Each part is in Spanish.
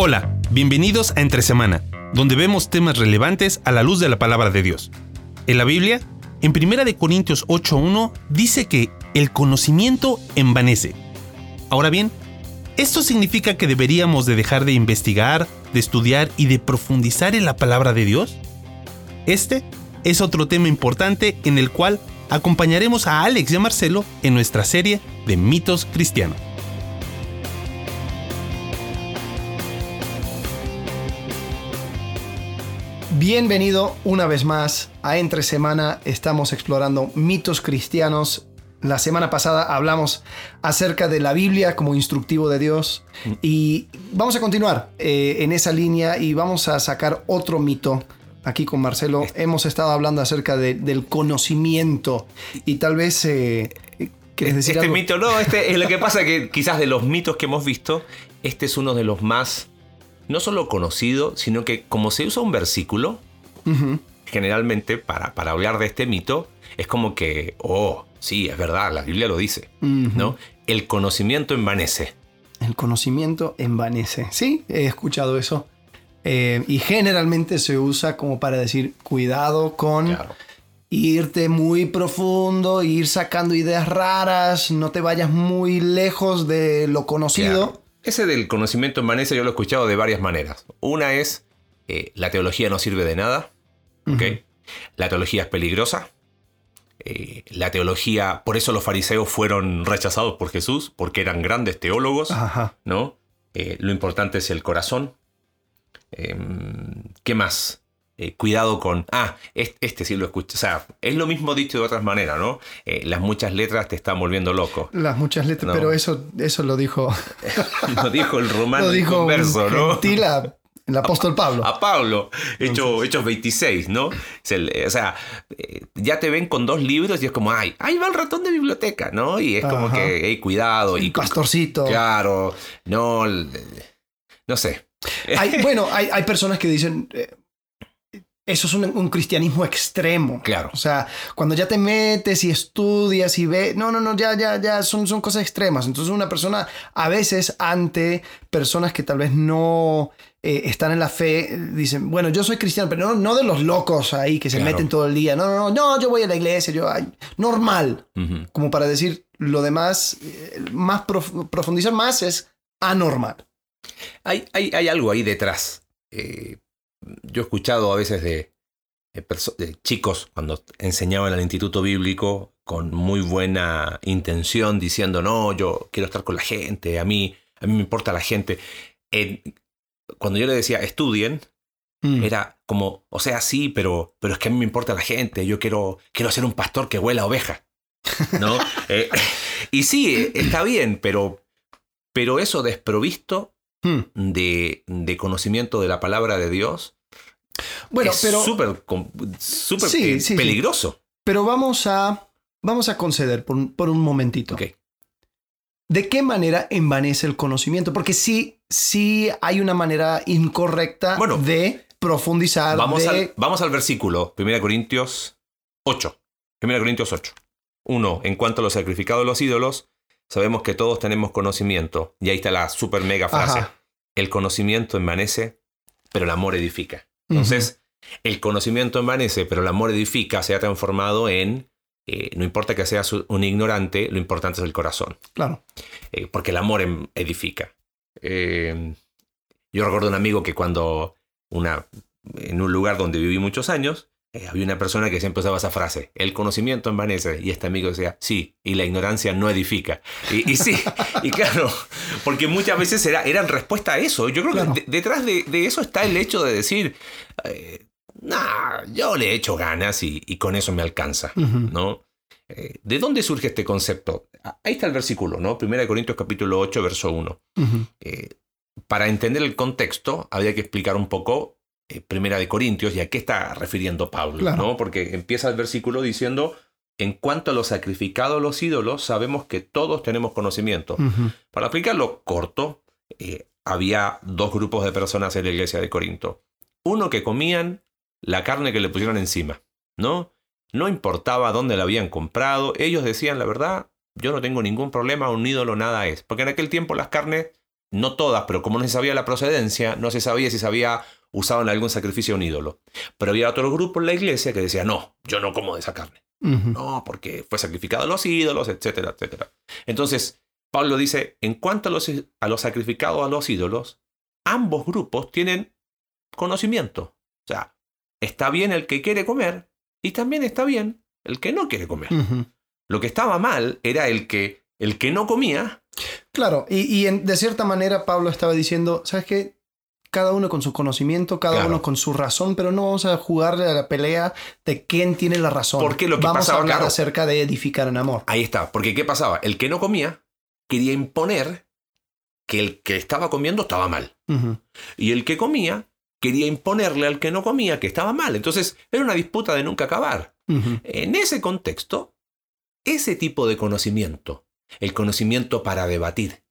Hola, bienvenidos a Entre Semana, donde vemos temas relevantes a la luz de la palabra de Dios. En la Biblia, en 1 Corintios 8.1 dice que el conocimiento envanece. Ahora bien, ¿esto significa que deberíamos de dejar de investigar, de estudiar y de profundizar en la palabra de Dios? Este es otro tema importante en el cual acompañaremos a Alex y a Marcelo en nuestra serie de mitos cristianos. Bienvenido una vez más a Entre Semana. Estamos explorando mitos cristianos. La semana pasada hablamos acerca de la Biblia como instructivo de Dios y vamos a continuar eh, en esa línea y vamos a sacar otro mito. Aquí con Marcelo hemos estado hablando acerca de- del conocimiento y tal vez... Eh, ¿quieres decir Este algo? mito, no, este es lo que pasa que quizás de los mitos que hemos visto, este es uno de los más, no solo conocido, sino que como se usa un versículo, generalmente para, para hablar de este mito, es como que, oh, sí, es verdad, la Biblia lo dice, Ujú. ¿no? El conocimiento envanece. El conocimiento envanece. Sí, he escuchado eso. Eh, y generalmente se usa como para decir cuidado con Claro. irte muy profundo, ir sacando ideas raras, no te vayas muy lejos de lo conocido. Claro. Ese del conocimiento envanece yo lo he escuchado de varias maneras. Una es, eh, la teología no sirve de nada, ¿ok? La teología es peligrosa. Eh, la teología, por eso los fariseos fueron rechazados por Jesús, porque eran grandes teólogos, Ajá. ¿no? Eh, lo importante es el corazón. Em, ¿Qué más? Eh, cuidado con... Ah, es- este, sí lo escuché. O sea, es lo mismo dicho de otras maneras, ¿no? Eh, las muchas letras te están volviendo loco. Las muchas letras, No. pero eso, eso lo dijo, Lo dijo el romano lo dijo un converso, ¿no? gentil a- el apóstol Pablo. A Pablo, hecho, Hechos 26, ¿no? El- o sea, eh, ya te ven con dos libros y es como, ay, ahí va el ratón de biblioteca, ¿no? Y es como que, hey, cuidado. Y pastorcito. Claro, no, no sé. Hay- bueno, hay, hay personas que dicen, eh, eso es un, un cristianismo extremo. Claro. O sea, cuando ya te metes y estudias y ves, no, no, no, ya, ya, ya, son, son cosas extremas. Entonces una persona a veces ante personas que tal vez no eh, están en la fe, dicen, bueno, yo soy cristiano, pero no, no de los locos ahí que se Claro. meten todo el día. No, no, no, no, yo voy a la iglesia, yo, ay, normal. Como para decir lo demás, eh, más prof- profundizar más es anormal. Hay, hay, hay algo ahí detrás. Eh, yo he escuchado a veces de, de perso- de chicos cuando enseñaban al instituto bíblico con muy buena intención diciendo, no, yo quiero estar con la gente, a mí, a mí me importa la gente. Eh, cuando yo le decía, estudien, Mm. era como, o sea, sí, pero, pero es que a mí me importa la gente, yo quiero, quiero ser un pastor que huela a oveja. ¿No? Eh, y sí, eh, está bien, pero, pero eso desprovisto Mm. de, de conocimiento de la palabra de Dios Bueno, es pero... súper Sí, eh, sí, sí. peligroso. Pero vamos a, vamos a conceder por un, por un momentito. ¿De qué manera envanece el conocimiento? Porque sí, sí hay una manera incorrecta Bueno, de profundizar. Vamos, de... al, vamos al versículo, 1 Corintios 8. 1 Corintios 8. Uno, en cuanto a los sacrificados de los ídolos, sabemos que todos tenemos conocimiento. Y ahí está la super mega frase. Ajá. El conocimiento envanece, pero el amor edifica. Entonces, el conocimiento envanece, pero el amor edifica, se ha transformado en, eh, no importa que seas un ignorante, lo importante es el corazón. Claro. eh, porque el amor em- edifica. Eh, yo recuerdo un amigo que cuando una, en un lugar donde viví muchos años, eh, había una persona que siempre usaba esa frase, el conocimiento envanece, y este amigo decía, sí, y la ignorancia no edifica. Y, y sí, y claro, porque muchas veces era, eran respuesta a eso. Yo creo Claro. que de- detrás de, de eso está el hecho de decir, eh, nah, yo le he hecho ganas y, y con eso me alcanza. ¿no? Eh, ¿De dónde surge este concepto? Ah, Ahí está el versículo, ¿no? 1 Corintios capítulo 8, verso 1. Ujú. Eh, para entender el contexto, había que explicar un poco eh, Primera de Corintios y a qué está refiriendo Pablo, Claro. ¿no? Porque empieza el versículo diciendo, en cuanto a los sacrificados los ídolos, sabemos que todos tenemos conocimiento. Para explicarlo corto, eh, había dos grupos de personas en la iglesia de Corinto. Uno que comían la carne que le pusieron encima, ¿no? No importaba dónde la habían comprado, ellos decían la verdad, yo no tengo ningún problema, un ídolo nada es. Porque en aquel tiempo las carnes no todas, pero como no se sabía la procedencia, no se sabía si se había usado en algún sacrificio a un ídolo. Pero había otro grupo en la iglesia que decía, no, yo no como de esa carne. No, porque fue sacrificado a los ídolos, etcétera, etcétera. Entonces, Pablo dice, en cuanto a los, a los sacrificados a los ídolos, ambos grupos tienen conocimiento. O sea, está bien el que quiere comer y también está bien el que no quiere comer. Lo que estaba mal era el que, el que no comía. Claro, y, y en- de cierta manera Pablo estaba diciendo, ¿sabes qué? Cada uno con su conocimiento, cada Claro. uno con su razón, pero no vamos a jugarle a la pelea de quién tiene la razón. Porque lo que vamos pasaba, a hablar claro. acerca de edificar en amor. Ahí está. Porque ¿qué pasaba? El que no comía quería imponer que el que estaba comiendo estaba mal. Y el que comía quería imponerle al que no comía que estaba mal. Entonces era una disputa de nunca acabar. En ese contexto, ese tipo de conocimiento, el conocimiento para debatir,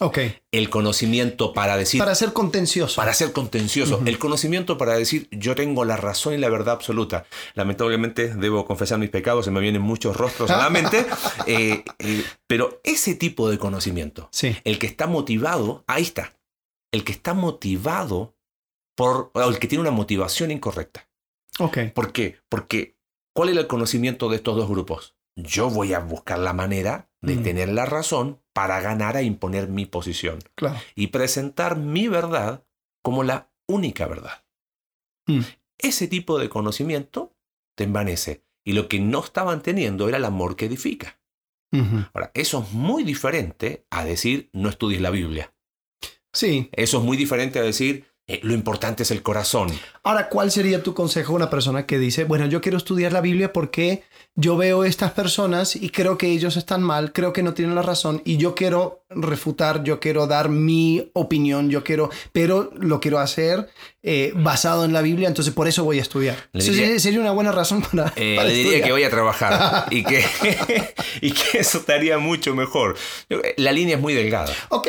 Ok, el conocimiento para decir, para para, ser contencioso. ser contencioso, el conocimiento para decir yo tengo la razón y la verdad absoluta. Lamentablemente debo confesar mis pecados, se me vienen muchos rostros a la mente, eh, eh, pero ese tipo de conocimiento, Sí, el que está motivado, ahí está, el que está motivado por, o el que tiene una motivación incorrecta. ok, ¿Por qué? Porque ¿cuál era el conocimiento de estos dos grupos? Yo voy a buscar la manera de Mm. tener la razón para ganar a imponer mi posición claro. y presentar mi verdad como la única verdad. Mm. Ese tipo de conocimiento te envanece y lo que no estaban teniendo era el amor que edifica. Ahora, eso es muy diferente a decir no estudies la Biblia. Sí. Eso es muy diferente a decir eh, lo importante es el corazón. Ahora, ¿cuál sería tu consejo a una persona que dice, bueno, yo quiero estudiar la Biblia porque yo veo estas personas y creo que ellos están mal, creo que no tienen la razón y yo quiero refutar, yo quiero dar mi opinión, yo quiero, pero lo quiero hacer eh, basado en la Biblia, entonces por eso voy a estudiar. Eso sería- una buena razón para, Eh, para le diría estudiar. que vaya a trabajar y que, y que eso estaría mucho mejor. La línea es muy delgada. Ok,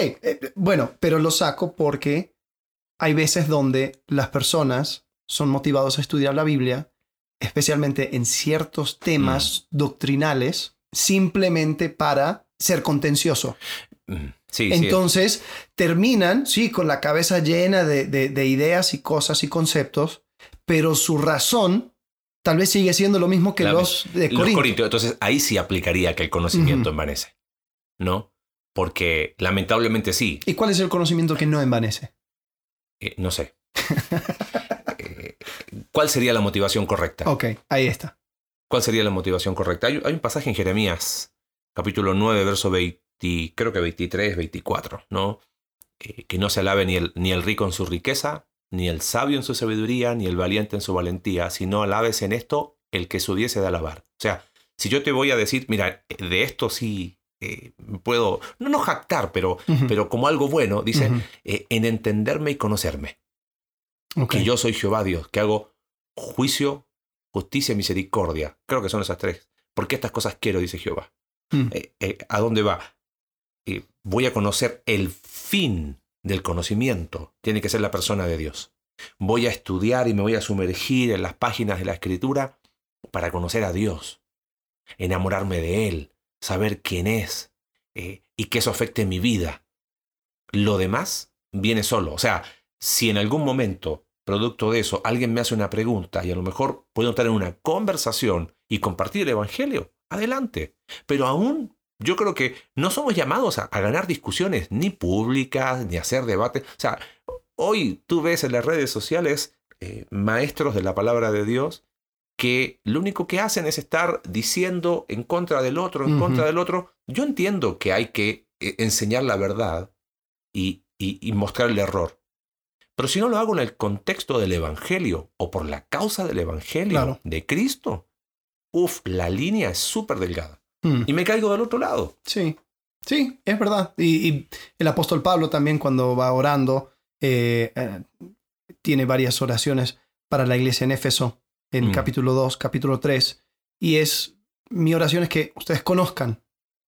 bueno, pero lo saco porque hay veces donde las personas son motivados a estudiar la Biblia, especialmente en ciertos temas doctrinales, simplemente para ser contencioso. Mm, Sí, sí. Entonces terminan, sí, con la cabeza llena de, de- de ideas y cosas y conceptos, pero su razón tal vez sigue siendo lo mismo que La- los de Los Corinto. Corintios, entonces ahí sí aplicaría que el conocimiento envanece. ¿No? Porque lamentablemente sí. ¿Y cuál es el conocimiento que no envanece? Eh, no sé. Eh, ¿Cuál sería la motivación correcta? Ok, ahí está. ¿Cuál sería la motivación correcta? Hay, hay un pasaje en Jeremías, capítulo 9, verso 20, creo que 23, 24, ¿no? Eh, que no se alabe ni el, ni el rico en su riqueza, ni el sabio en su sabiduría, ni el valiente en su valentía, sino alabes en esto el que se hubiese de alabar. O sea, si yo te voy a decir, mira, de esto sí eh, puedo, no, no jactar, pero, pero como algo bueno, dice, eh, en entenderme y conocerme que yo soy Jehová Dios, que hago juicio, justicia y misericordia. Creo que son esas tres. Porque estas cosas quiero, dice Jehová. Mm. Eh, eh, ¿A dónde va? Voy a conocer el fin del conocimiento. Tiene que ser la persona de Dios. Voy a estudiar y me voy a sumergir en las páginas de la escritura para conocer a Dios, enamorarme de Él, saber quién es eh, y que eso afecte mi vida. Lo demás viene solo. O sea, si en algún momento, producto de eso, alguien me hace una pregunta y a lo mejor puedo estar en una conversación y compartir el Evangelio, adelante. Pero aún yo creo que no somos llamados a, ganar discusiones ni públicas, ni a hacer debates. O sea, hoy tú ves en las redes sociales eh, maestros de la palabra de Dios que lo único que hacen es estar diciendo en contra del otro, en contra del otro. Yo entiendo que hay que eh, enseñar la verdad y, y- y mostrar el error. Pero si no lo hago en el contexto del Evangelio o por la causa del Evangelio Claro. de Cristo, uff, la línea es súper delgada. Mm. Y me caigo del otro lado. Sí, sí, es verdad. Y, y el apóstol Pablo también cuando va orando, eh, eh, tiene varias oraciones para la iglesia en Éfeso, en Mm. capítulo 2, capítulo 3. Y es, mi oración es que ustedes conozcan,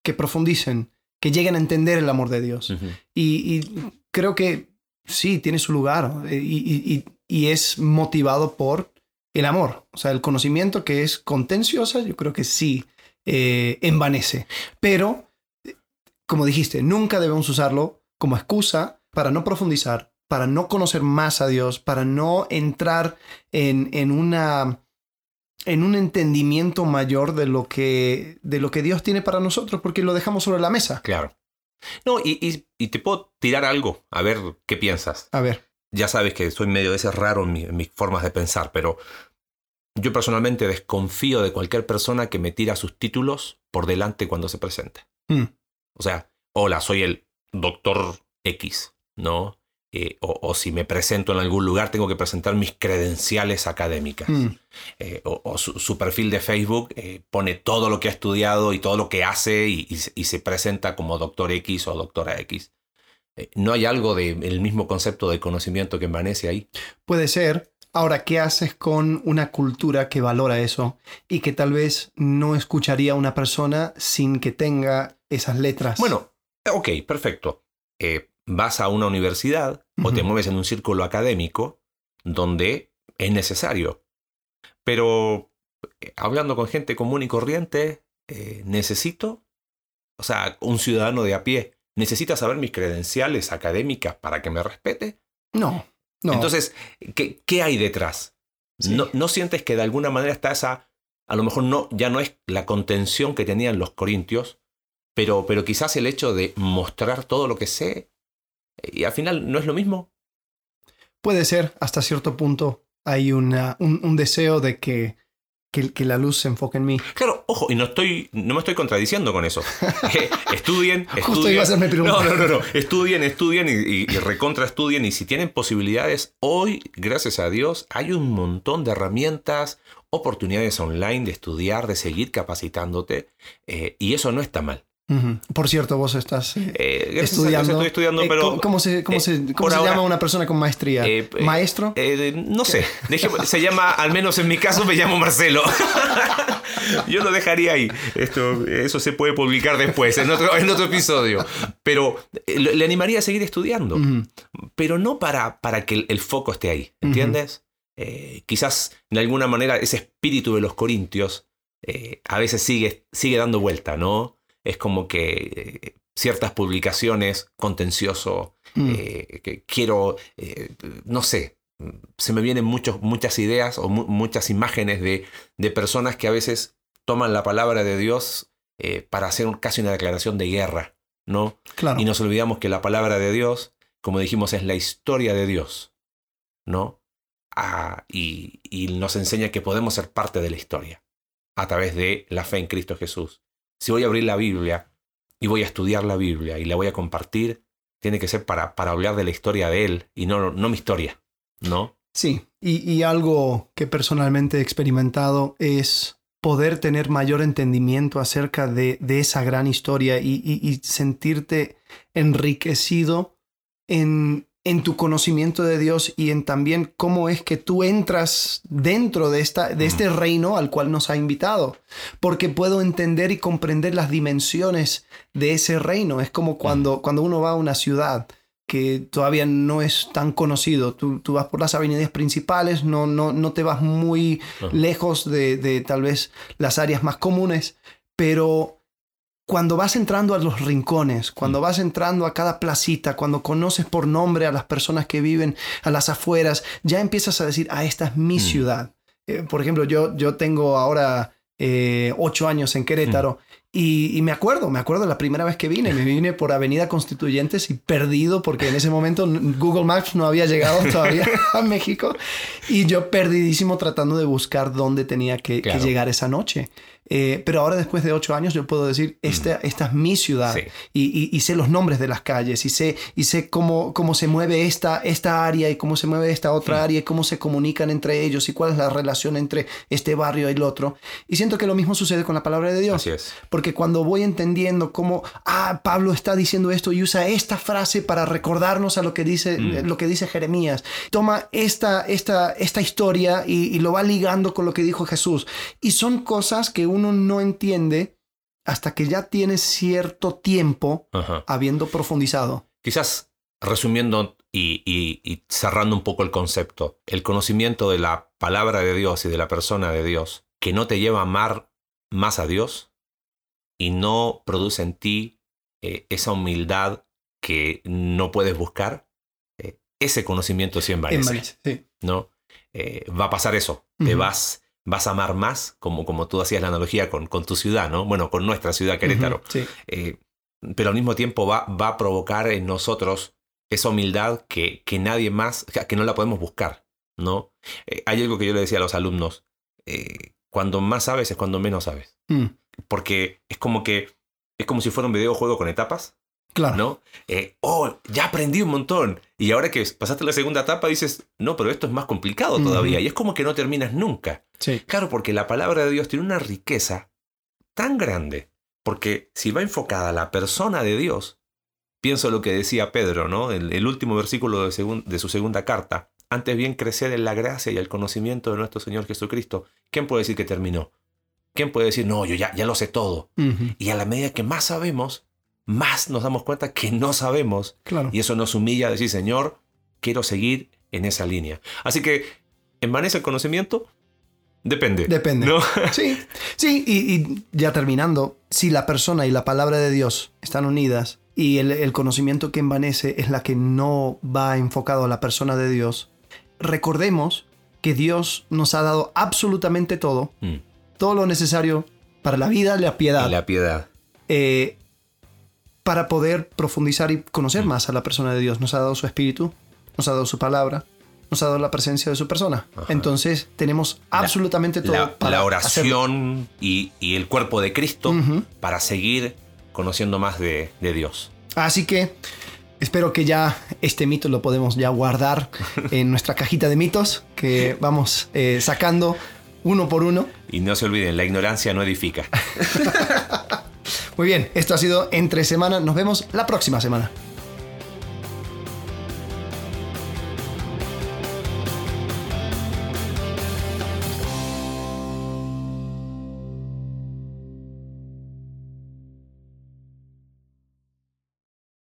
que profundicen, que lleguen a entender el amor de Dios. Y, y creo que sí, tiene su lugar eh, y, y- y- y es motivado por el amor. O sea, el conocimiento que es contenciosa, yo creo que sí eh, envanece. Pero, eh, como dijiste, nunca debemos usarlo como excusa para no profundizar, para no conocer más a Dios, para no entrar en, en una en un entendimiento mayor de lo que de lo que Dios tiene para nosotros, porque lo dejamos sobre la mesa. Claro. No, y, y, te puedo tirar algo, a ver qué piensas. A ver. Ya sabes que soy medio de ese raro en, mis formas de pensar, pero yo personalmente desconfío de cualquier persona que me tira sus títulos por delante cuando se presente. Mm. O sea, hola, soy el doctor X, ¿no? Eh, o, si me presento en algún lugar, tengo que presentar mis credenciales académicas. Mm. Eh, o, su, perfil de Facebook eh, pone todo lo que ha estudiado y todo lo que hace y, se presenta como doctor X o doctora X. ¿No hay algo del mismo concepto de conocimiento que envanece ahí? Puede ser, Ahora, ¿qué haces con una cultura que valora eso y que tal vez no escucharía a una persona sin que tenga esas letras? Bueno, ok, perfecto. Eh, vas a una universidad o te mueves en un círculo académico donde es necesario. Pero eh, hablando con gente común y corriente, eh, necesito, o sea, un ciudadano de a pie, ¿necesita saber mis credenciales académicas para que me respete? No. Entonces, ¿qué, hay detrás? No, sientes que de alguna manera está esa, a lo mejor no, ya no es la contención que tenían los corintios, pero, pero quizás el hecho de mostrar todo lo que sé, y al final no es lo mismo? Puede ser, hasta cierto punto hay una, un deseo de que que, la luz se enfoque en mí. Claro, ojo, y no estoy, no me estoy contradiciendo con eso. estudien, Justo iba a hacerme No, no, no, no. Estudien, estudien y, y, recontra estudien. Y si tienen posibilidades, hoy, gracias a Dios, hay un montón de herramientas, oportunidades online de estudiar, de seguir capacitándote. Eh, y eso no está mal. Por cierto, vos estás eh, eh, estudiando. Estoy estudiando, pero. ¿Cómo se, cómo se, llama una persona con maestría? ¿Maestro? no sé. se llama, al menos en mi caso, me llamo Marcelo. Yo lo dejaría ahí. Esto, eso se puede publicar después, en otro, en otro episodio. Pero le animaría a seguir estudiando. Pero no para, para que el, foco esté ahí. ¿Entiendes? quizás de alguna manera ese espíritu de los corintios a veces sigue, sigue dando vuelta, ¿no? Es como que eh, ciertas publicaciones, contencioso, mm. eh, que quiero, eh, no sé, se me vienen muchas ideas o muchas imágenes de, de, personas que a veces toman la palabra de Dios para hacer casi una declaración de guerra, ¿no? Claro. Y nos olvidamos que la palabra de Dios, como dijimos, es la historia de Dios, ¿no? Ah, y, y nos enseña que podemos ser parte de la historia a través de la fe en Cristo Jesús si voy a abrir la Biblia y voy a estudiar la Biblia y la voy a compartir, tiene que ser para, para hablar de la historia de él y no, no mi historia, ¿no? Sí, y, algo que personalmente he experimentado es poder tener mayor entendimiento acerca de, de esa gran historia y, y sentirte enriquecido en, en tu conocimiento de Dios y en también cómo es que tú entras dentro de, esta, de este reino al cual nos ha invitado. Porque puedo entender y comprender las dimensiones de ese reino. Es como cuando, cuando uno va a una ciudad que todavía no es tan conocido. Tú, tú vas por las avenidas principales, no, no, no te vas muy lejos de, de tal vez las áreas más comunes, pero cuando vas entrando a los rincones, cuando mm. vas entrando a cada placita, cuando conoces por nombre a las personas que viven a las afueras, ya empiezas a decir, ah, esta es mi mm. ciudad. Eh, por ejemplo, yo, yo tengo ahora eh, ocho años en Querétaro mm. y, me acuerdo, me acuerdo la primera vez que vine, me vine por Avenida Constituyentes y perdido porque en ese momento Google Maps no había llegado todavía a México y yo perdidísimo tratando de buscar dónde tenía que llegar esa noche. Eh, pero ahora después de ocho años yo puedo decir, esta, esta es mi ciudad y, sé los nombres de las calles y sé, y sé cómo, cómo se mueve esta, esta área y cómo se mueve esta otra área y cómo se comunican entre ellos y cuál es la relación entre este barrio y el otro. Y siento que lo mismo sucede con la palabra de Dios. Porque cuando voy entendiendo cómo, ah, Pablo está diciendo esto y usa esta frase para recordarnos a lo que dice, mm. lo que dice Jeremías, toma esta, esta, esta historia y, y lo va ligando con lo que dijo Jesús. Y son cosas que uno no entiende hasta que ya tiene cierto tiempo habiendo profundizado. Quizás resumiendo y, cerrando un poco el concepto, el conocimiento de la palabra de Dios y de la persona de Dios que no te lleva a amar más a Dios y no produce en ti eh, esa humildad que no puedes buscar, eh, ese conocimiento sí envanece. Envanece, sí. ¿no? Eh, va a pasar eso. Te vas, vas a amar más, como, como tú hacías la analogía con, con tu ciudad, ¿no? Bueno, con nuestra ciudad, Querétaro. Ujú, Sí. Eh, pero al mismo tiempo va, va a provocar en nosotros esa humildad que, que nadie más, que no la podemos buscar, ¿no? Eh, hay algo que yo le decía a los alumnos, eh, cuando más sabes es cuando menos sabes, Mm, porque es como que, es como si fuera un videojuego con etapas, claro. ¿no? Eh, oh, ya aprendí un montón. Y ahora que pasaste la segunda etapa dices, no, pero esto es más complicado todavía. Y es como que no terminas nunca. Sí. Claro, porque la palabra de Dios tiene una riqueza tan grande. Porque si va enfocada a la persona de Dios, pienso lo que decía Pedro, ¿no? El, el último versículo de, segun- de su segunda carta. Antes bien crecer en la gracia y el conocimiento de nuestro Señor Jesucristo. ¿Quién puede decir que terminó? ¿Quién puede decir, no, yo ya, ya lo sé todo? Y a la medida que más sabemos, más nos damos cuenta que no sabemos. Claro. Y eso nos humilla a decir, Señor, quiero seguir en esa línea. Así que, ¿envanece el conocimiento? Depende. Depende. ¿no? Sí, sí, y, y ya terminando, si la persona y la palabra de Dios están unidas y el, el conocimiento que envanece es la que no va enfocado a la persona de Dios, recordemos que Dios nos ha dado absolutamente todo, Mm. todo lo necesario para la vida, la piedad, Y la piedad. eh, para poder profundizar y conocer Mm. más a la persona de Dios. Nos ha dado su espíritu, nos ha dado su palabra, nos ha dado la presencia de su persona. Ajá. Entonces tenemos absolutamente todo La, para la oración y, y el cuerpo de Cristo para seguir conociendo más de, de Dios. Así que espero que ya este mito lo podemos ya guardar en nuestra cajita de mitos que vamos eh, sacando uno por uno. Y no se olviden, la ignorancia no edifica. Muy bien, esto ha sido entre semana. Nos vemos la próxima semana.